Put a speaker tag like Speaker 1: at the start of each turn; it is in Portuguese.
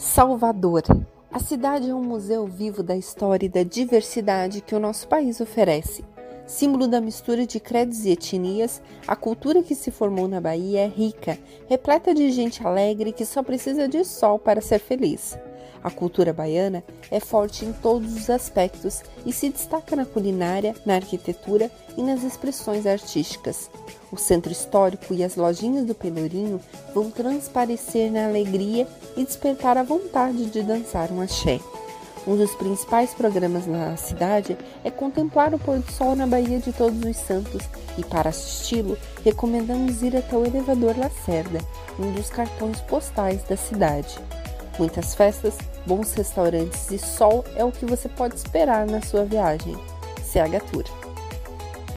Speaker 1: Salvador. A cidade é um museu vivo da história e da diversidade que o nosso país oferece. Símbolo da mistura de credos e etnias, a cultura que se formou na Bahia é rica, repleta de gente alegre que só precisa de sol para ser feliz. A cultura baiana é forte em todos os aspectos e se destaca na culinária, na arquitetura e nas expressões artísticas. O centro histórico e as lojinhas do Pelourinho vão transparecer na alegria e despertar a vontade de dançar um axé. Um dos principais programas na cidade é contemplar o pôr do sol na Baía de Todos os Santos e, para assisti-lo, recomendamos ir até o elevador Lacerda, um dos cartões postais da cidade. Muitas festas, bons restaurantes e sol é o que você pode esperar na sua viagem. CH Tour.